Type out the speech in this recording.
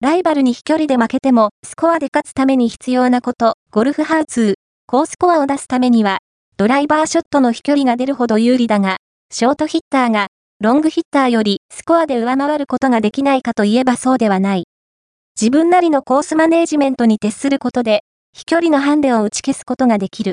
ライバルに飛距離で負けてもスコアで勝つために必要なこと、ゴルフハウツー、高スコアを出すためには、ドライバーショットの飛距離が出るほど有利だが、ショートヒッターが、ロングヒッターよりスコアで上回ることができないかといえばそうではない。自分なりのコースマネージメントに徹することで、飛距離のハンデを打ち消すことができる。